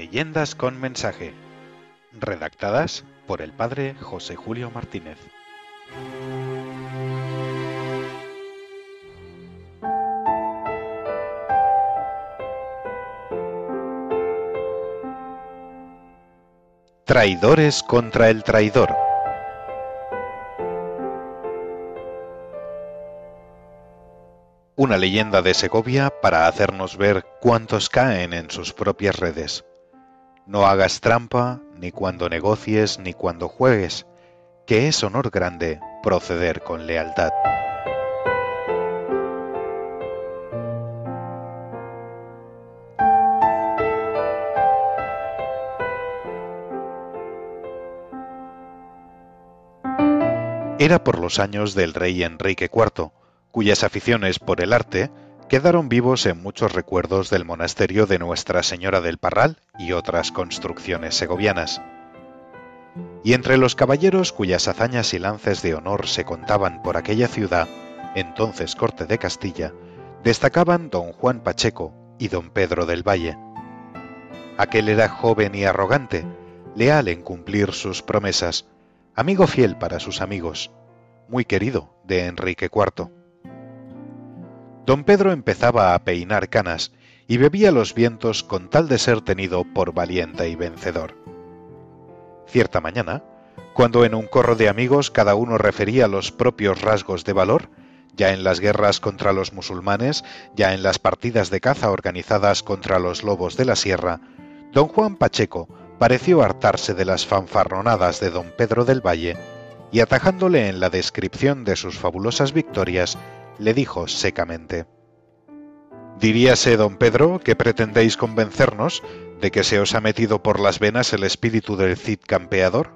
Leyendas con mensaje. Redactadas por el padre José Julio Martínez. Traidores contra el traidor. Una leyenda de Segovia para hacernos ver cuántos caen en sus propias redes. No hagas trampa ni cuando negocies ni cuando juegues, que es honor grande proceder con lealtad. Era por los años del rey Enrique IV, cuyas aficiones por el arte quedaron vivos en muchos recuerdos del monasterio de Nuestra Señora del Parral y otras construcciones segovianas. Y entre los caballeros cuyas hazañas y lances de honor se contaban por aquella ciudad, entonces corte de Castilla, destacaban don Juan Pacheco y don Pedro del Valle. Aquel era joven y arrogante, leal en cumplir sus promesas, amigo fiel para sus amigos, muy querido de Enrique IV. Don Pedro empezaba a peinar canas y bebía los vientos con tal de ser tenido por valiente y vencedor. Cierta mañana, cuando en un corro de amigos cada uno refería los propios rasgos de valor, ya en las guerras contra los musulmanes, ya en las partidas de caza organizadas contra los lobos de la sierra, don Juan Pacheco pareció hartarse de las fanfarronadas de don Pedro del Valle y atajándole en la descripción de sus fabulosas victorias, le dijo secamente Diríase, don Pedro, que pretendéis convencernos de que se os ha metido por las venas el espíritu del Cid campeador.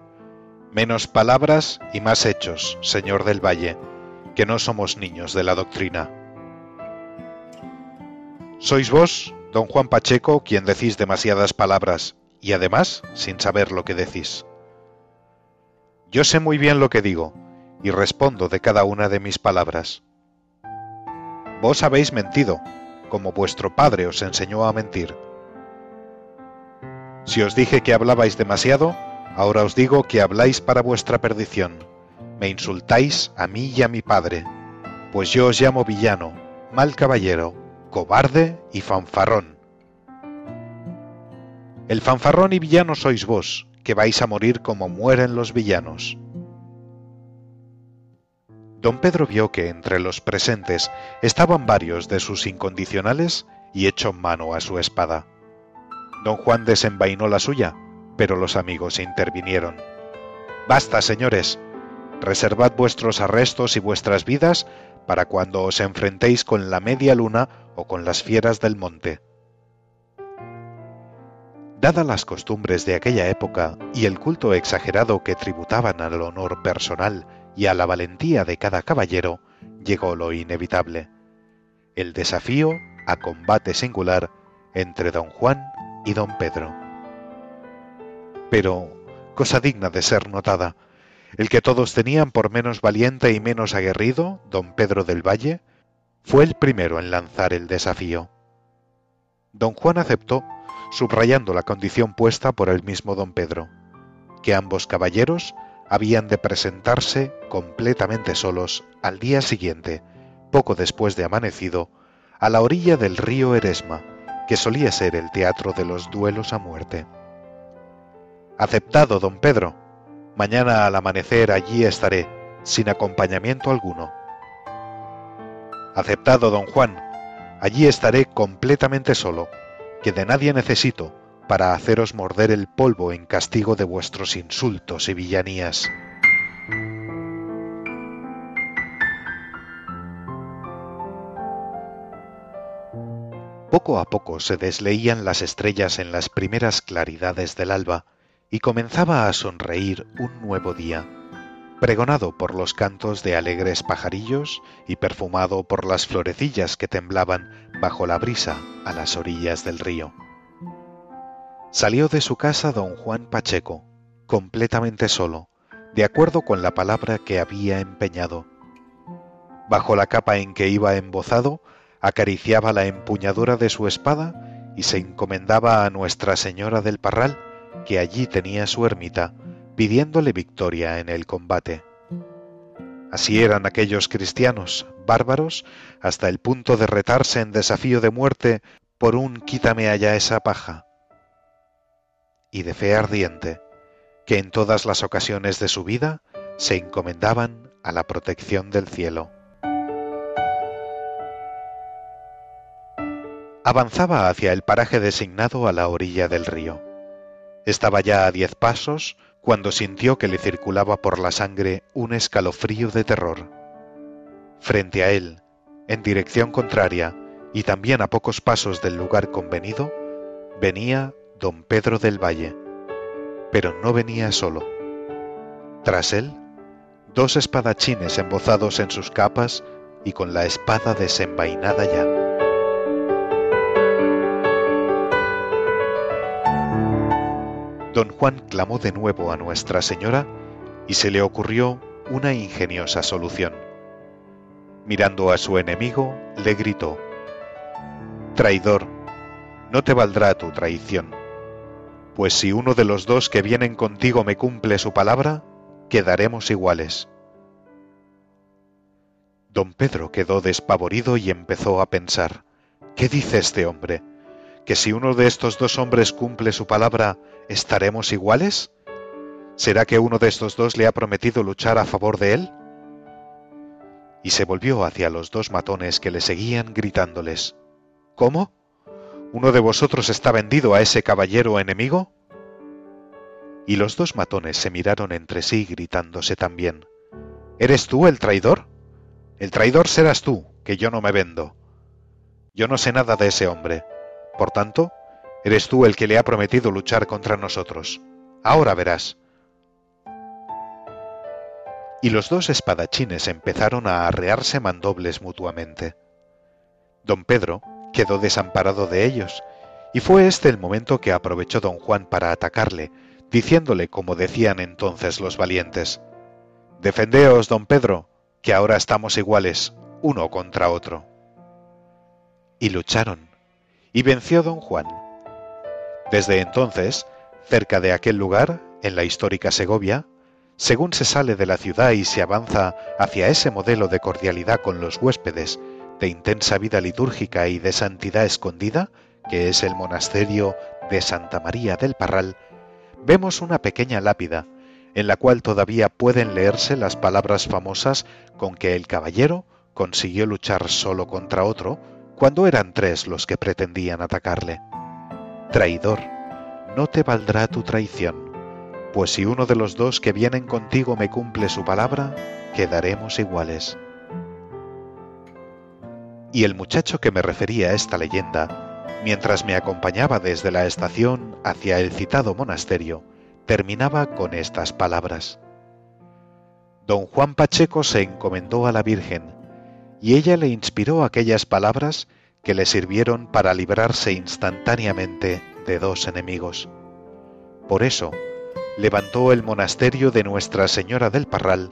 Menos palabras y más hechos, señor del Valle, que no somos niños de la doctrina. Sois vos, don Juan Pacheco, quien decís demasiadas palabras, y además sin saber lo que decís. Yo sé muy bien lo que digo, y respondo de cada una de mis palabras. Vos habéis mentido, como vuestro padre os enseñó a mentir. Si os dije que hablabais demasiado, ahora os digo que habláis para vuestra perdición. Me insultáis a mí y a mi padre, pues yo os llamo villano, mal caballero, cobarde y fanfarrón. El fanfarrón y villano sois vos, que vais a morir como mueren los villanos. Don Pedro vio que entre los presentes estaban varios de sus incondicionales y echó mano a su espada. Don Juan desenvainó la suya, pero los amigos intervinieron. Basta, señores. Reservad vuestros arrestos y vuestras vidas para cuando os enfrentéis con la media luna o con las fieras del monte. Dadas las costumbres de aquella época y el culto exagerado que tributaban al honor personal y a la valentía de cada caballero llegó lo inevitable, el desafío a combate singular entre don Juan y don Pedro. Pero, cosa digna de ser notada, el que todos tenían por menos valiente y menos aguerrido, don Pedro del Valle, fue el primero en lanzar el desafío. Don Juan aceptó, subrayando la condición puesta por el mismo don Pedro, que ambos caballeros habían de presentarse completamente solos al día siguiente, poco después de amanecido, a la orilla del río Eresma, que solía ser el teatro de los duelos a muerte. Aceptado, don Pedro. Mañana al amanecer allí estaré, sin acompañamiento alguno. Aceptado, don Juan. Allí estaré completamente solo, que de nadie necesito, para haceros morder el polvo en castigo de vuestros insultos y villanías. Poco a poco se desleían las estrellas en las primeras claridades del alba y comenzaba a sonreír un nuevo día, pregonado por los cantos de alegres pajarillos y perfumado por las florecillas que temblaban bajo la brisa a las orillas del río. Salió de su casa don Juan Pacheco, completamente solo, de acuerdo con la palabra que había empeñado. Bajo la capa en que iba embozado, acariciaba la empuñadura de su espada y se encomendaba a Nuestra Señora del Parral, que allí tenía su ermita, pidiéndole victoria en el combate. Así eran aquellos cristianos, bárbaros, hasta el punto de retarse en desafío de muerte por un quítame allá esa paja. Y de fe ardiente, que en todas las ocasiones de su vida se encomendaban a la protección del cielo. Avanzaba hacia el paraje designado a la orilla del río. Estaba ya a diez pasos cuando sintió que le circulaba por la sangre un escalofrío de terror. Frente a él, en dirección contraria y también a pocos pasos del lugar convenido, venía don Pedro del Valle, pero no venía solo. Tras él, dos espadachines embozados en sus capas y con la espada desenvainada ya. don Juan clamó de nuevo a Nuestra Señora y se le ocurrió una ingeniosa solución. Mirando a su enemigo, le gritó, Traidor, no te valdrá tu traición, pues si uno de los dos que vienen contigo me cumple su palabra, quedaremos iguales. Don Pedro quedó despavorido y empezó a pensar, ¿qué dice este hombre? ¿Que si uno de estos dos hombres cumple su palabra, ¿estaremos iguales? ¿Será que uno de estos dos le ha prometido luchar a favor de él? Y se volvió hacia los dos matones que le seguían gritándoles, ¿Cómo? ¿Uno de vosotros está vendido a ese caballero enemigo? Y los dos matones se miraron entre sí gritándose también, ¿Eres tú el traidor? El traidor serás tú, que yo no me vendo. Yo no sé nada de ese hombre. Por tanto, Eres tú el que le ha prometido luchar contra nosotros. Ahora verás. Y los dos espadachines empezaron a arrearse mandobles mutuamente. Don Pedro quedó desamparado de ellos, y fue este el momento que aprovechó don Juan para atacarle, diciéndole como decían entonces los valientes, Defendeos, don Pedro, que ahora estamos iguales, uno contra otro. Y lucharon, y venció don Juan desde entonces, cerca de aquel lugar, en la histórica Segovia, según se sale de la ciudad y se avanza hacia ese modelo de cordialidad con los huéspedes, de intensa vida litúrgica y de santidad escondida, que es el monasterio de Santa María del Parral, vemos una pequeña lápida en la cual todavía pueden leerse las palabras famosas con que el caballero consiguió luchar solo contra otro cuando eran tres los que pretendían atacarle. Traidor, no te valdrá tu traición, pues si uno de los dos que vienen contigo me cumple su palabra, quedaremos iguales. Y el muchacho que me refería a esta leyenda, mientras me acompañaba desde la estación hacia el citado monasterio, terminaba con estas palabras. Don Juan Pacheco se encomendó a la Virgen, y ella le inspiró aquellas palabras que le sirvieron para librarse instantáneamente de dos enemigos. Por eso, levantó el monasterio de Nuestra Señora del Parral,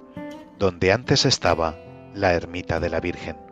donde antes estaba la ermita de la Virgen.